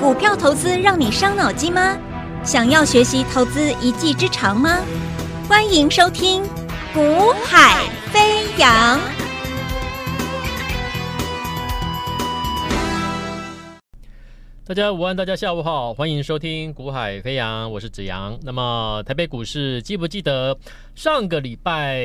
股票投资让你伤脑筋吗？想要学习投资一技之长吗？欢迎收听《股海飞扬》。大家午安，大家下午好，欢迎收听《股海飞扬》，我是子阳。那么台北股市记不记得上个礼拜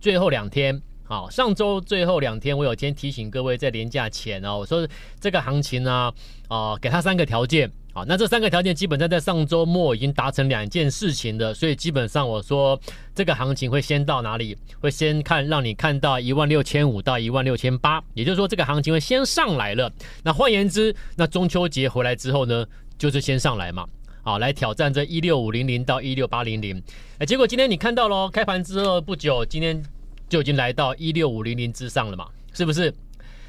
最后两天？好，上周最后两天，我有先提醒各位，在连假前哦，我说这个行情呢，啊、给他三个条件，好，那这三个条件基本上在上周末已经达成两件事情的，所以基本上我说这个行情会先到哪里？会先看让你看到一万六千五到一万六千八，也就是说这个行情会先上来了。那换言之，那中秋节回来之后呢，就是先上来嘛，好，来挑战这一六五零零到一六八零零。哎，结果今天你看到喽，开盘之后不久，今天。就已经来到一六五零零之上了嘛，是不是？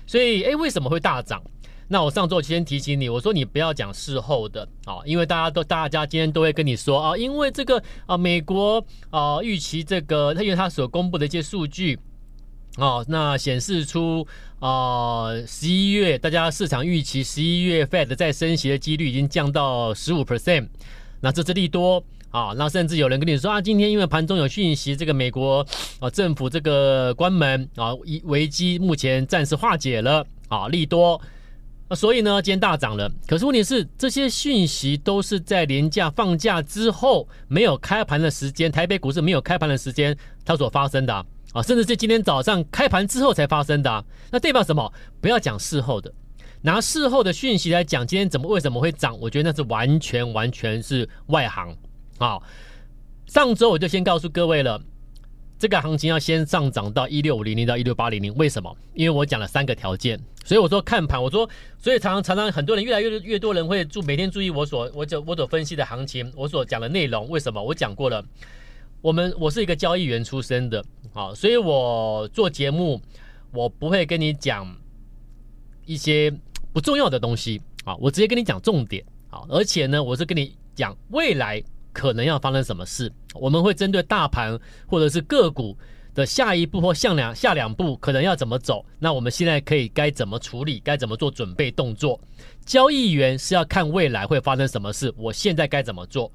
所以，诶，为什么会大涨？那我上周先提醒你，我说你不要讲事后的啊，因为大家都大家今天都会跟你说啊，因为这个啊，美国啊预期这个，他因为他所公布的一些数据啊，那显示出啊十一月大家市场预期十一月 Fed 再升息的几率已经降到十五 percent，那这是利多。啊，那甚至有人跟你说啊，今天因为盘中有讯息，这个美国啊政府这个关门啊，危危机目前暂时化解了啊，利多，啊，所以呢今天大涨了。可是问题是，这些讯息都是在连假放假之后没有开盘的时间，台北股市没有开盘的时间它所发生的啊，甚至是今天早上开盘之后才发生的。那代表什么？不要讲事后的，拿事后的讯息来讲，今天怎么为什么会涨？我觉得那是完全完全是外行。好，上周我就先告诉各位了，这个行情要先上涨到一六五零零到一六八零零，为什么？因为我讲了三个条件，所以我说看盘，我说，所以常常常常很多人越来越越多人会注每天注意我所我所我所分析的行情，我所讲的内容，为什么？我讲过了，我们我是一个交易员出身的，好，所以我做节目，我不会跟你讲一些不重要的东西，啊，我直接跟你讲重点，好，而且呢，我是跟你讲未来。可能要发生什么事？我们会针对大盘或者是个股的下一步或下两下两步可能要怎么走？那我们现在可以该怎么处理？该怎么做准备动作？交易员是要看未来会发生什么事，我现在该怎么做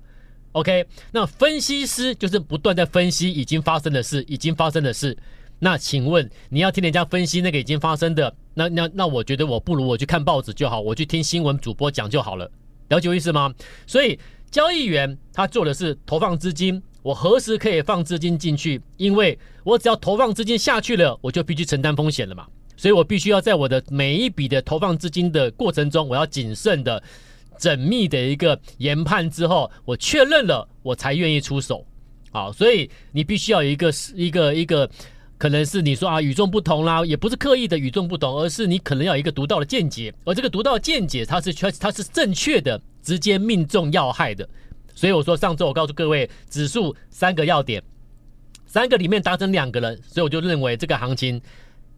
？OK？那分析师就是不断在分析已经发生的事，已经发生的事。那请问你要听人家分析那个已经发生的？那那那我觉得我不如我去看报纸就好，我去听新闻主播讲就好了，了解我意思吗？所以。交易员他做的是投放资金，我何时可以放资金进去？因为我只要投放资金下去了，我就必须承担风险了嘛。所以我必须要在我的每一笔的投放资金的过程中，我要谨慎的、缜密的一个研判之后，我确认了，我才愿意出手。好，所以你必须要有一个一个一个，可能是你说啊与众不同啦，也不是刻意的与众不同，而是你可能要有一个独到的见解，而这个独到的见解它是确它是正确的。直接命中要害的，所以我说上周我告诉各位，指数三个要点，三个里面达成两个了，所以我就认为这个行情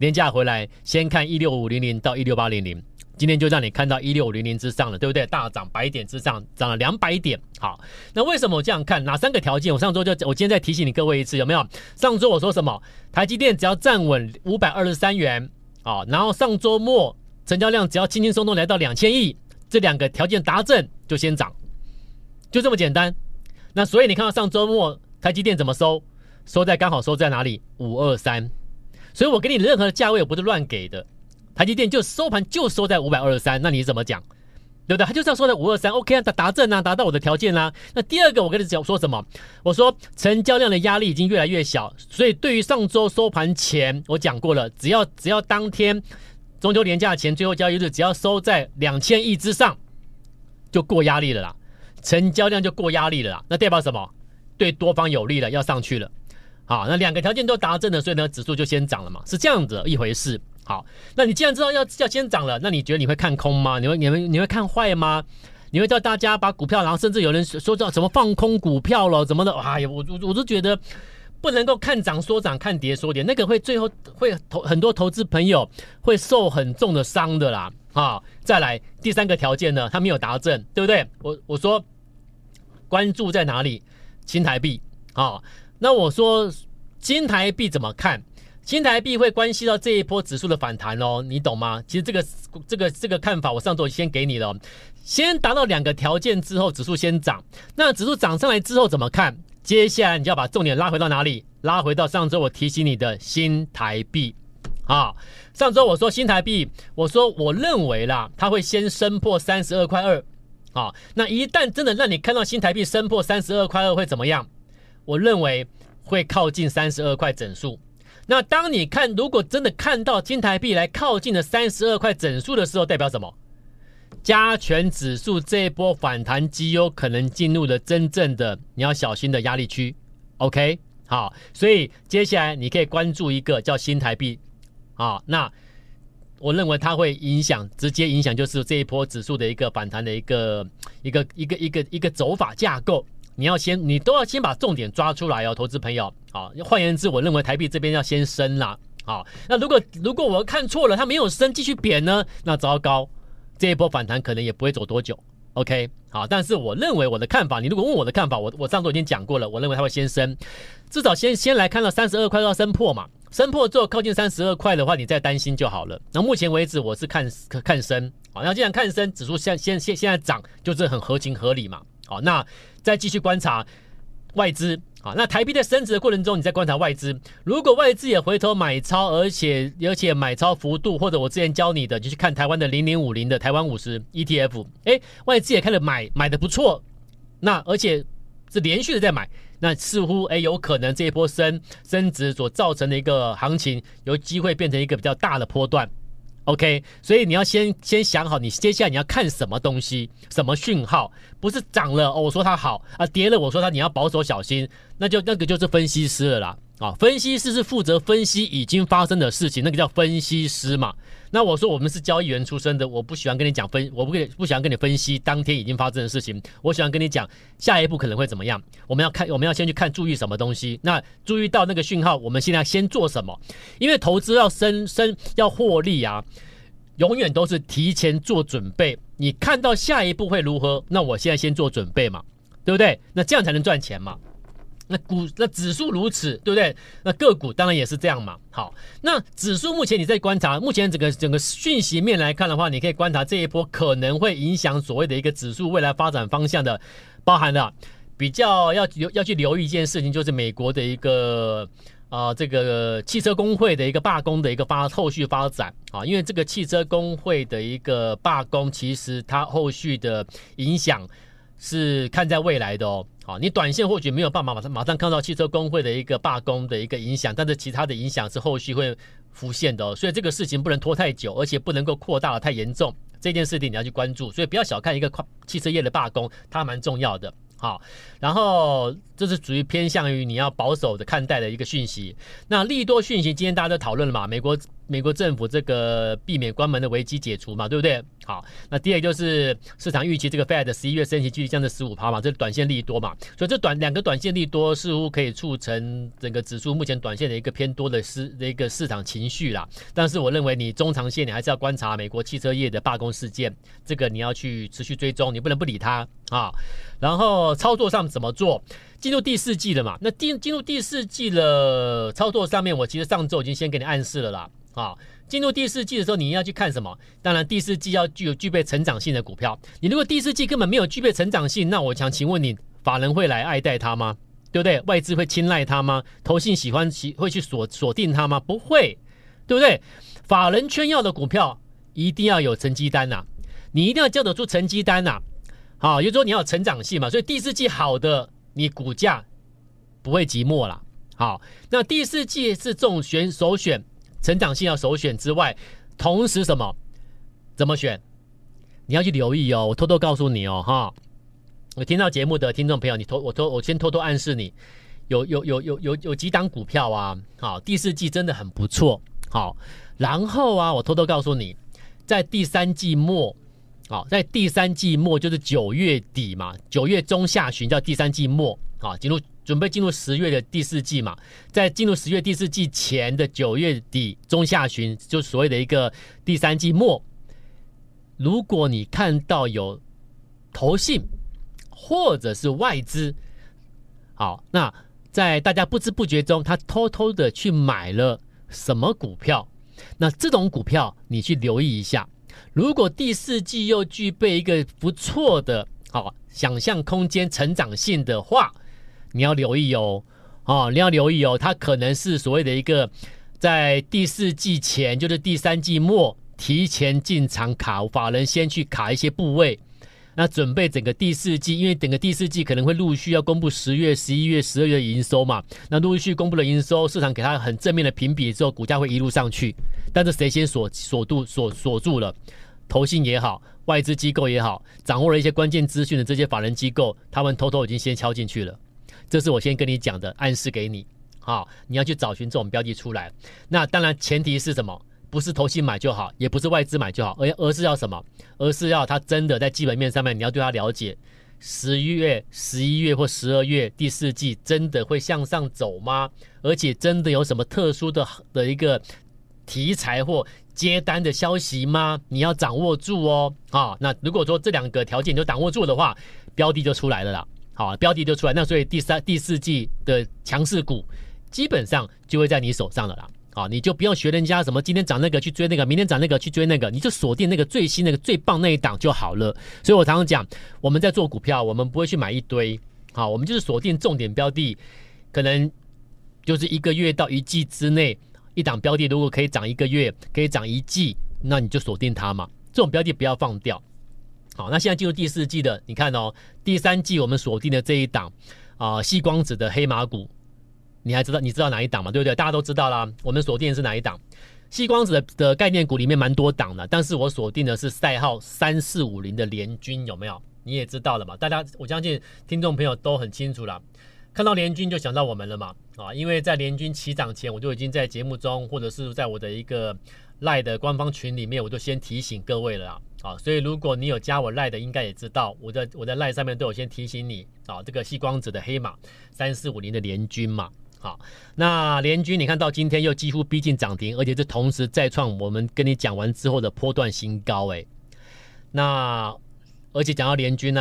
连价回来，先看一六五零零到一六八零零，今天就让你看到一六五零零之上了，对不对？大涨百点之上，涨了两百点。好，那为什么我这样看？哪三个条件？我上周就我今天再提醒你各位一次，有没有？上周我说什么？台积电只要站稳五百二十三元啊，然后上周末成交量只要轻轻松松来到两千亿。这两个条件达成就先涨，就这么简单。那所以你看到上周末台积电怎么收？收在刚好收在哪里？五二三。所以我给你任何的价位我不是乱给的，台积电就收盘就收在五百二十三。那你怎么讲？对不对？它就是要收在五二三。OK 啊，达达正啊，达到我的条件啦、那第二个我跟你讲说什么？我说成交量的压力已经越来越小，所以对于上周收盘前我讲过了，只要只要当天。中秋连假前最后交易日，只要收在两千亿之上，就过压力了啦，成交量就过压力了啦。那代表什么？对多方有利了，要上去了。好，那两个条件都达成了，所以呢，指数就先涨了嘛，是这样子一回事。好，那你既然知道要要先涨了，那你觉得你会看空吗？你会你会你会看坏吗？你会叫大家把股票，然后甚至有人说叫什么放空股票了，怎么的？哎呀，我我我都觉得。不能够看涨说涨，看跌说跌，那个会最后会投很多投资朋友会受很重的伤的啦。啊，再来第三个条件呢，他没有达成，对不对？我我说关注在哪里？新台币啊，那我说新台币怎么看？新台币会关系到这一波指数的反弹哦，你懂吗？其实这个这个这个看法，我上周先给你了。先达到两个条件之后，指数先涨。那指数涨上来之后怎么看？接下来你就要把重点拉回到哪里？拉回到上周我提醒你的新台币啊。上周我说新台币，我说我认为啦，它会先升破三十二块二。啊，那一旦真的让你看到新台币升破三十二块二会怎么样？我认为会靠近三十二块整数。那当你看，如果真的看到新台币来靠近了三十二块整数的时候，代表什么？加权指数这一波反弹极有可能进入了真正的你要小心的压力区。OK，好，所以接下来你可以关注一个叫新台币。啊，那我认为它会影响，直接影响就是这一波指数的一个反弹的一个一个一个一个一个走法架构。你要先，你都要先把重点抓出来哦，投资朋友。好，换言之，我认为台币这边要先升啦。好，那如果如果我看错了，它没有升，继续贬呢？那糟糕，这一波反弹可能也不会走多久。OK，好，但是我认为我的看法，你如果问我的看法，我我上周已经讲过了，我认为它会先升，至少先先来看到三十二块要升破嘛，升破之后靠近三十二块的话，你再担心就好了。那目前为止我是看看升，好，那既然看升，指数现现现现在涨，就是很合情合理嘛。好，那。再继续观察外资啊，那台币在升值的过程中，你再观察外资。如果外资也回头买超，而且而且买超幅度，或者我之前教你的，就去看台湾的零零五零的台湾五十 ETF，哎，外资也开始买，买的不错。那而且是连续的在买，那似乎哎有可能这一波升升值所造成的一个行情，有机会变成一个比较大的波段。OK，所以你要先先想好，你接下来你要看什么东西，什么讯号，不是涨了哦，我说它好啊，跌了我说它你要保守小心，那就那个就是分析师了啦。啊，分析师是负责分析已经发生的事情，那个叫分析师嘛。那我说我们是交易员出身的，我不喜欢跟你讲分，我不跟不喜欢跟你分析当天已经发生的事情，我喜欢跟你讲下一步可能会怎么样。我们要看，我们要先去看注意什么东西。那注意到那个讯号，我们现在先做什么？因为投资要升升要获利啊，永远都是提前做准备。你看到下一步会如何？那我现在先做准备嘛，对不对？那这样才能赚钱嘛。那股那指数如此，对不对？那个股当然也是这样嘛。好，那指数目前你在观察，目前整个整个讯息面来看的话，你可以观察这一波可能会影响所谓的一个指数未来发展方向的，包含了比较要留要去留意一件事情，就是美国的一个啊、这个汽车工会的一个罢工的一个发后续发展啊，因为这个汽车工会的一个罢工，其实它后续的影响。是看在未来的哦，好，你短线或许没有办法马上马上看到汽车工会的一个罢工的一个影响，但是其他的影响是后续会浮现的哦，所以这个事情不能拖太久，而且不能够扩大的太严重，这件事情你要去关注，所以不要小看一个跨汽车业的罢工，它蛮重要的。好，然后这是属于偏向于你要保守的看待的一个讯息。那利多讯息，今天大家都讨论了嘛？美国美国政府这个避免关门的危机解除嘛，对不对？好，那第二就是市场预期这个 Fed 十一月升息继续降至十五趴嘛，这短线利多嘛。所以这短两个短线利多似乎可以促成整个指数目前短线的一个偏多的市的一个市场情绪啦。但是我认为你中长线你还是要观察美国汽车业的罢工事件，这个你要去持续追踪，你不能不理它啊。然后操作上怎么做？进入第四季了嘛？那进进入第四季了，操作上面我其实上周已经先给你暗示了啦。啊，进入第四季的时候，你要去看什么？当然第四季要具有具备成长性的股票。你如果第四季根本没有具备成长性，那我想请问你，法人会来爱戴它吗？对不对？外资会青睐它吗？投信喜欢喜会去锁锁定它吗？不会，对不对？法人圈要的股票一定要有成绩单呐、啊，你一定要交得出成绩单呐、啊。好，也就说你要有成长性嘛，所以第四季好的，你股价不会寂寞了。好，那第四季是这种选首选，成长性要首选之外，同时什么？怎么选？你要去留意哦。我偷偷告诉你哦，哈，我听到节目的听众朋友，你偷我偷我先偷偷暗示你，有有有有有有几档股票啊，好，第四季真的很不错，好，然后啊，我偷偷告诉你，在第三季末。好，在第三季末就是九月底嘛，九月中下旬叫第三季末啊，进入准备进入十月的第四季嘛，在进入十月第四季前的九月底中下旬，就所谓的一个第三季末。如果你看到有投信或者是外资，好，那在大家不知不觉中，他偷偷的去买了什么股票？那这种股票你去留意一下。如果第四季又具备一个不错的好想象空间、成长性的话，你要留意哦，哦，你要留意哦，它可能是所谓的一个在第四季前，就是第三季末提前进场卡，法人先去卡一些部位。那准备整个第四季，因为整个第四季可能会陆续要公布十月、十一月、十二月的营收嘛。那陆续公布了营收，市场给它很正面的评比之后，股价会一路上去。但是谁先锁锁住锁锁住了？投信也好，外资机构也好，掌握了一些关键资讯的这些法人机构，他们偷偷已经先敲进去了。这是我先跟你讲的暗示给你。好，你要去找寻这种标的出来。那当然前提是什么？不是投信买就好，也不是外资买就好，而而是要什么？而是要他真的在基本面上面，你要对他了解。十一月、十一月或十二月第四季真的会向上走吗？而且真的有什么特殊的的一个题材或接单的消息吗？你要掌握住哦。啊，那如果说这两个条件你都掌握住的话，标的就出来了啦。好，标的就出来，那所以第三、第四季的强势股基本上就会在你手上了啦。啊，你就不用学人家什么今天涨那个去追那个，明天涨那个去追那个，你就锁定那个最新那个最棒那一档就好了。所以我常常讲，我们在做股票，我们不会去买一堆，好，我们就是锁定重点标的，可能就是一个月到一季之内，一档标的如果可以涨一个月，可以涨一季，那你就锁定它嘛。这种标的不要放掉。好，那现在进入第四季的，你看哦，第三季我们锁定的这一档啊，细光子的黑马股。你还知道你知道哪一档吗？对不对？大家都知道啦。我们锁定的是哪一档？细光子的概念股里面蛮多档的，但是我锁定的是赛号三四五零的联军，有没有？你也知道了嘛？大家我相信听众朋友都很清楚了。看到联军就想到我们了嘛？啊，因为在联军起涨前，我就已经在节目中或者是在我的一个赖的官方群里面，我就先提醒各位了啊。所以如果你有加我赖的，应该也知道我在我在赖上面都有先提醒你啊。这个矽光子的黑马三四五零的联军嘛。好，那联军你看到今天又几乎逼近涨停，而且是同时再创我们跟你讲完之后的波段新高哎。那而且讲到联军呢，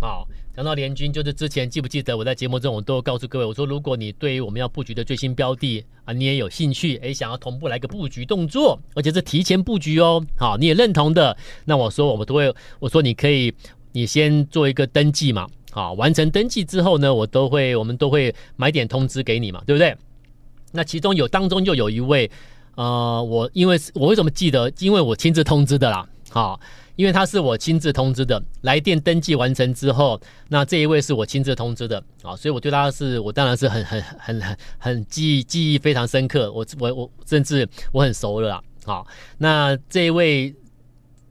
啊，讲到联军就是之前记不记得我在节目中我都告诉各位，我说如果你对于我们要布局的最新标的啊，你也有兴趣，哎，想要同步来个布局动作，而且是提前布局哦，好，你也认同的，那我说我们都会，我说你可以，你先做一个登记嘛。好，完成登记之后呢，我都会，我们都会买点通知给你嘛，对不对？那其中有当中就有一位，呃，我因为我为什么记得？因为我亲自通知的啦。好，因为他是我亲自通知的，来电登记完成之后，那这一位是我亲自通知的啊，所以我对他是我当然是很很很很很记忆记忆非常深刻，我我我甚至我很熟了啦。好，那这一位。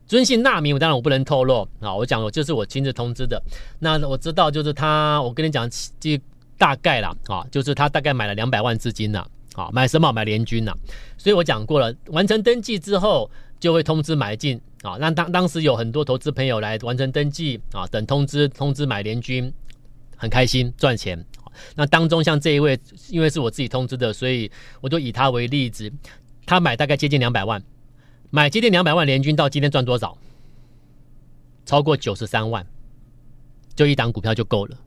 尊姓大名，我当然我不能透露啊。我讲，我就是我亲自通知的。那我知道，就是他，我跟你讲，这大概啦啊，就是他大概买了两百万资金呐，啊，买什么？买联军呐。所以我讲过了，完成登记之后就会通知买进啊。那当当时有很多投资朋友来完成登记啊，等通知通知买联军，很开心赚钱。那当中像这一位，因为是我自己通知的，所以我就以他为例子，他买大概接近两百万。买接近两百万联军到今天赚多少？超过九十三万，就一档股票就够了，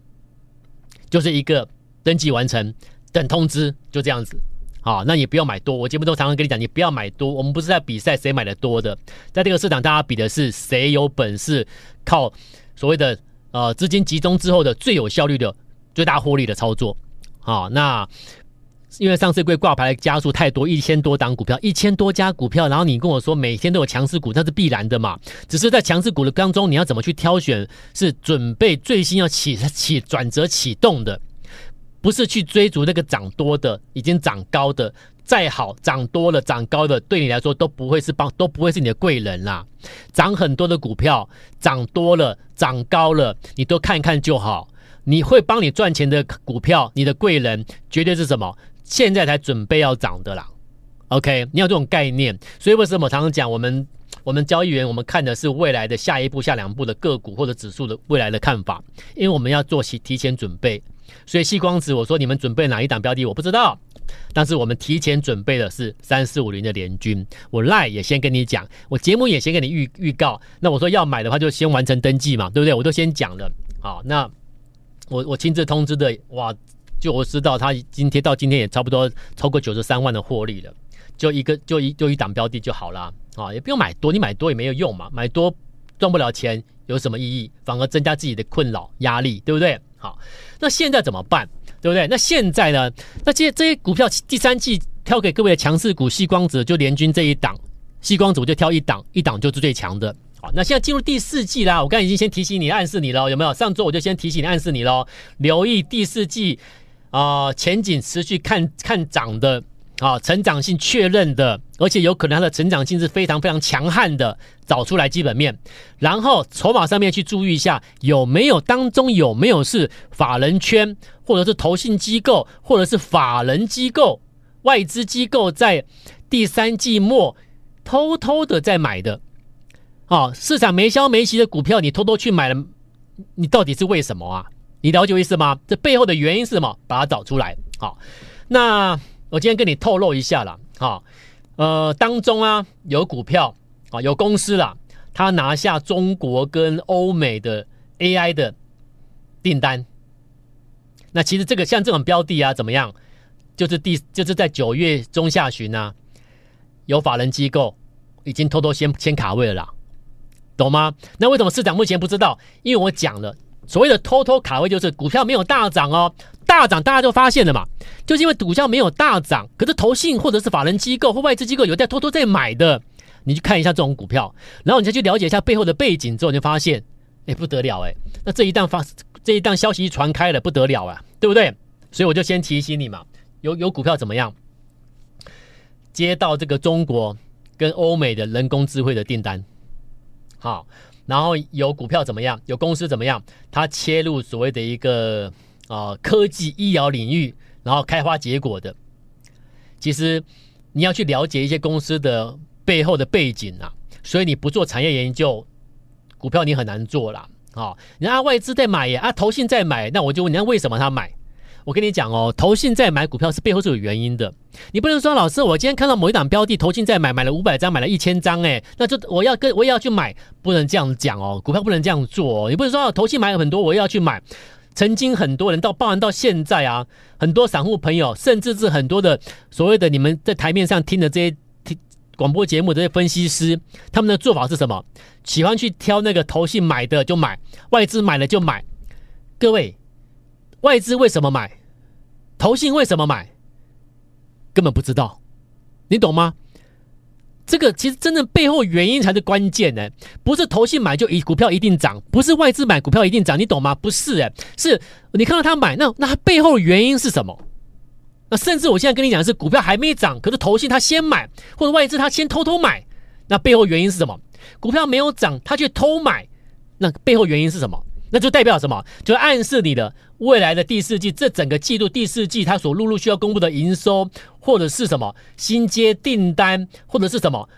就是一个登记完成，等通知，就这样子。好，那你不要买多。我节目中常常跟你讲，你不要买多。我们不是在比赛谁买的多的，在这个市场，大家比的是谁有本事靠所谓的呃资金集中之后的最有效率的最大获利的操作。好，那。因为上市柜挂牌的家数太多，一千多档股票，一千多家股票，然后你跟我说每天都有强势股，那是必然的嘛。只是在强势股的当中，你要怎么去挑选？是准备最新要起起转折启动的，不是去追逐那个涨多的、已经涨高的。再好涨多了、涨高的，对你来说都不会是帮，都不会是你的贵人啦。涨很多的股票，涨多了、涨高了，你都看看就好。你会帮你赚钱的股票，你的贵人绝对是什么？现在才准备要涨的啦，OK？你有这种概念，所以为什么常常讲，我们我们交易员，我们看的是未来的下一步、下两步的个股或者指数的未来的看法，因为我们要做提提前准备。所以细光子，我说你们准备哪一档标的，我不知道，但是我们提前准备的是三四五零的联军。我赖也先跟你讲，我节目也先给你预预告。那我说要买的话，就先完成登记嘛，对不对？我都先讲了。好，那我我亲自通知的，哇！就我知道，他今天到今天也差不多超过九十三万的获利了。就一个就一就一档标的就好了啊，也不用买多，你买多也没有用嘛，买多赚不了钱，有什么意义？反而增加自己的困扰压力，对不对？好，那现在怎么办？对不对？那现在呢？那这些这些股票第三季挑给各位的强势股，西光子就联军这一档，西光子我就挑一档，一档就是最强的。好，那现在进入第四季啦，我刚才已经先提醒你、暗示你了，有没有？上周我就先提醒你、暗示你喽，留意第四季啊、前景持续看看涨的啊，成长性确认的，而且有可能它的成长性是非常非常强悍的，找出来基本面，然后筹码上面去注意一下，有没有当中有没有是法人圈，或者是投信机构，或者是法人机构、外资机构在第三季末偷偷的在买的。哦，市场没消没息的股票，你偷偷去买了，你到底是为什么啊？你了解我意思吗？这背后的原因是什么？把它找出来。好，那我今天跟你透露一下了。哈，呃，当中啊有股票啊有公司啦，他拿下中国跟欧美的 AI 的订单。那其实这个像这种标的啊，怎么样？就是第就是在九月中下旬呢、啊，有法人机构已经偷偷先先卡位了啦。懂吗？那为什么市场目前不知道？因为我讲了，所谓的偷偷卡位就是股票没有大涨哦，大涨大家就发现了嘛，就是因为股票没有大涨，可是投信或者是法人机构或外资机构有在偷偷在买的，你去看一下这种股票，然后你再去了解一下背后的背景之后，你就发现，哎，不得了哎，那这一档发这一档消息一传开了，不得了啊，对不对？所以我就先提醒你嘛，有有股票怎么样？接到这个中国跟欧美的人工智慧的订单。好，然后有股票怎么样？有公司怎么样？它切入所谓的一个啊、呃、科技医疗领域，然后开花结果的。其实你要去了解一些公司的背后的背景啊，所以你不做产业研究，股票你很难做啦。啊，人家外资在买耶，啊，投信在买，那我就问人家为什么他买？我跟你讲哦，投信在买股票是背后是有原因的。你不能说老师，我今天看到某一档标的，投信在买，买了五百张，买了一千张，哎，那就我要跟我也要去买，不能这样讲哦。股票不能这样做哦。你不能说投信买了很多，我也要去买。曾经很多人到，包含到现在啊，很多散户朋友，甚至是很多的所谓的你们在台面上听的这些听广播节目这些分析师，他们的做法是什么？喜欢去挑那个投信买的就买，外资买了就买。各位。外资为什么买？投信为什么买？根本不知道，你懂吗？这个其实真正背后原因才是关键呢，不是投信买就一股票一定涨，不是外资买股票一定涨，你懂吗？不是哎，是你看到他买，那那他背后原因是什么？那甚至我现在跟你讲的是股票还没涨，可是投信他先买，或者外资他先偷偷买，那背后原因是什么？股票没有涨，他却偷买，那背后原因是什么？那就代表什么？就暗示你的未来的第四季，这整个季度第四季，它所陆陆续续要公布的营收，或者是什么新接订单，或者是什么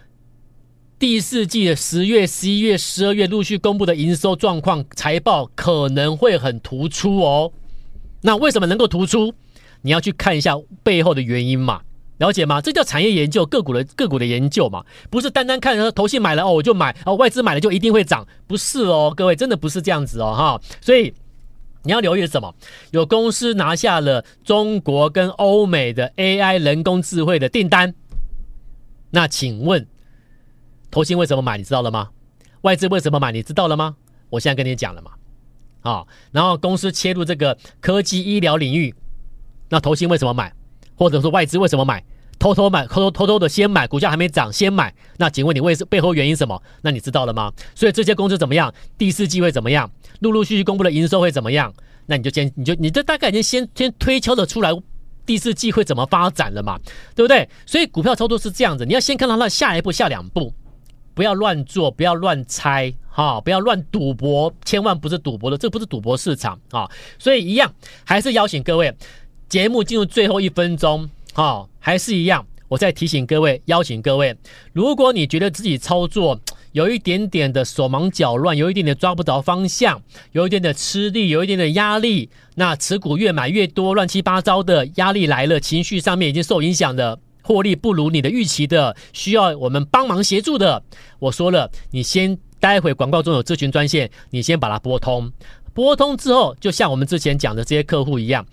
第四季的十月、十一月、十二月陆续公布的营收状况财报，可能会很突出哦。那为什么能够突出？你要去看一下背后的原因嘛。了解吗？这叫产业研究，个股的个股的研究嘛，不是单单看说投信买了哦，我就买哦，外资买了就一定会涨，不是哦，各位真的不是这样子哦哈。所以你要留意什么？有公司拿下了中国跟欧美的 AI 人工智慧的订单，那请问投信为什么买？你知道了吗？外资为什么买？你知道了吗？我现在跟你讲了嘛，啊，然后公司切入这个科技医疗领域，那投信为什么买？或者说外资为什么买？偷偷买，偷偷偷偷的先买，股价还没涨先买。那请问你为背后原因什么？那你知道了吗？所以这些公司怎么样？第四季会怎么样？陆陆续续公布的营收会怎么样？那你就先，你就你这大概已经先先推敲的出来，第四季会怎么发展了嘛？对不对？所以股票操作是这样子，你要先看到它下一步、下两步，不要乱做，不要乱猜，哈，不要乱赌博，千万不是赌博的，这不是赌博市场啊。所以一样，还是邀请各位。节目进入最后一分钟，好，还是一样，我再提醒各位，邀请各位，如果你觉得自己操作有一点点的手忙脚乱，有一点点抓不着方向，有一点点吃力，有一点点压力，那持股越买越多，乱七八糟的压力来了，情绪上面已经受影响的，获利不如你的预期的，需要我们帮忙协助的，我说了，你先待会广告中有咨询专线，你先把它拨通，拨通之后，就像我们之前讲的这些客户一样。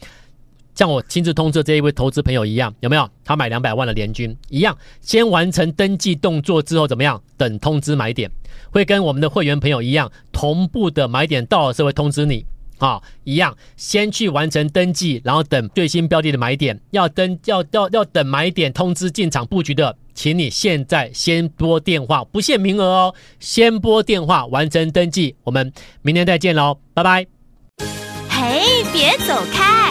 像我亲自通知这一位投资朋友一样，有没有？他买两百万的联军一样，先完成登记动作之后怎么样？等通知买点，会跟我们的会员朋友一样，同步的买点到了时候会通知你啊，一样先去完成登记，然后等最新标的的买点，要登要要要等买点通知进场布局的，请你现在先拨电话，不限名额哦，先拨电话完成登记，我们明天再见喽，拜拜。嘿，别走开，